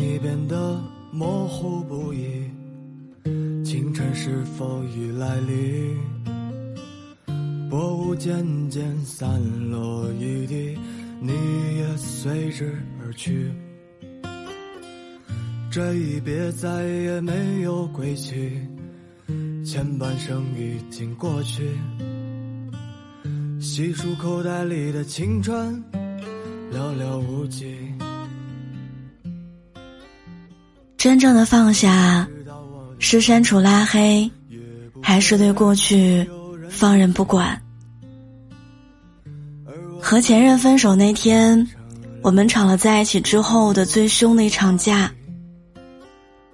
你变得模糊不已。清晨是否已来临？薄雾渐渐散落一地，你也随之而去。这一别再也没有归期，前半生已经过去。细数口袋里的青春，寥寥无几。真正的放下，是删除拉黑，还是对过去放任不管？和前任分手那天，我们吵了在一起之后的最凶的一场架。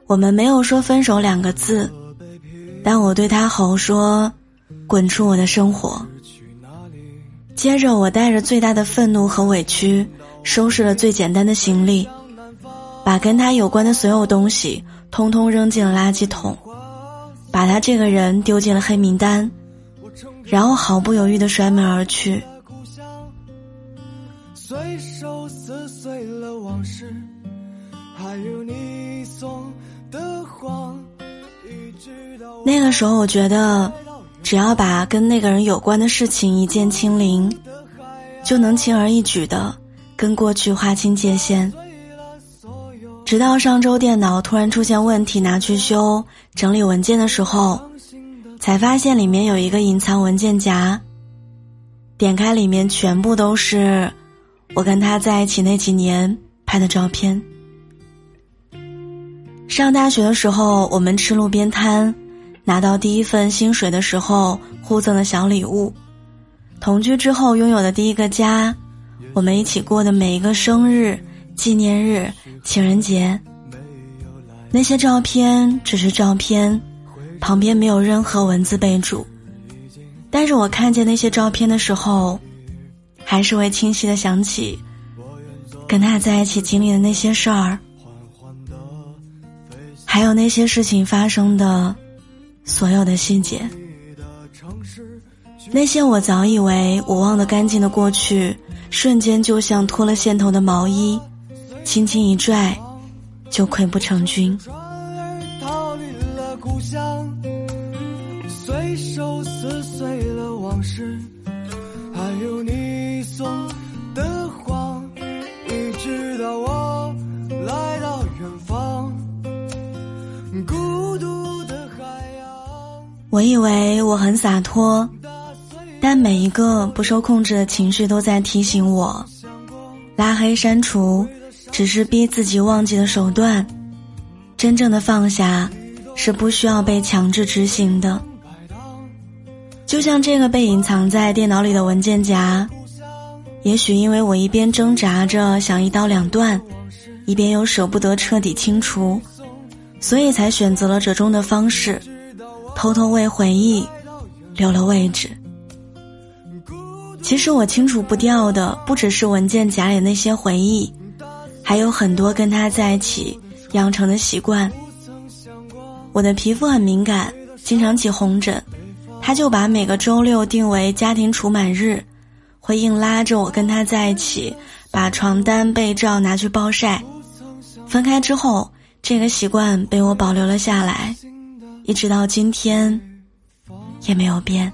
我们没有说分手两个字，但我对他吼说：“滚出我的生活！”接着，我带着最大的愤怒和委屈，收拾了最简单的行李。把跟他有关的所有东西通通扔进了垃圾桶，把他这个人丢进了黑名单，然后毫不犹豫的摔门而去。那个时候，我觉得，只要把跟那个人有关的事情一键清零，就能轻而易举的跟过去划清界限。直到上周电脑突然出现问题，拿去修整理文件的时候，才发现里面有一个隐藏文件夹。点开里面全部都是我跟他在一起那几年拍的照片。上大学的时候，我们吃路边摊，拿到第一份薪水的时候互赠的小礼物，同居之后拥有的第一个家，我们一起过的每一个生日。纪念日、情人节，那些照片只是照片，旁边没有任何文字备注。但是我看见那些照片的时候，还是会清晰的想起跟他在一起经历的那些事儿，还有那些事情发生的所有的细节。那些我早以为我忘得干净的过去，瞬间就像脱了线头的毛衣。轻轻一拽就溃不成军。而逃离了故乡随手撕碎了往事还有你送的谎一直到我来到远方孤独的海洋我以为我很洒脱但每一个不受控制的情绪都在提醒我拉黑删除只是逼自己忘记的手段，真正的放下是不需要被强制执行的。就像这个被隐藏在电脑里的文件夹，也许因为我一边挣扎着想一刀两断，一边又舍不得彻底清除，所以才选择了折中的方式，偷偷为回忆留了位置。其实我清除不掉的，不只是文件夹里那些回忆。还有很多跟他在一起养成的习惯。我的皮肤很敏感，经常起红疹，他就把每个周六定为家庭除螨日，会硬拉着我跟他在一起，把床单被罩拿去暴晒。分开之后，这个习惯被我保留了下来，一直到今天，也没有变。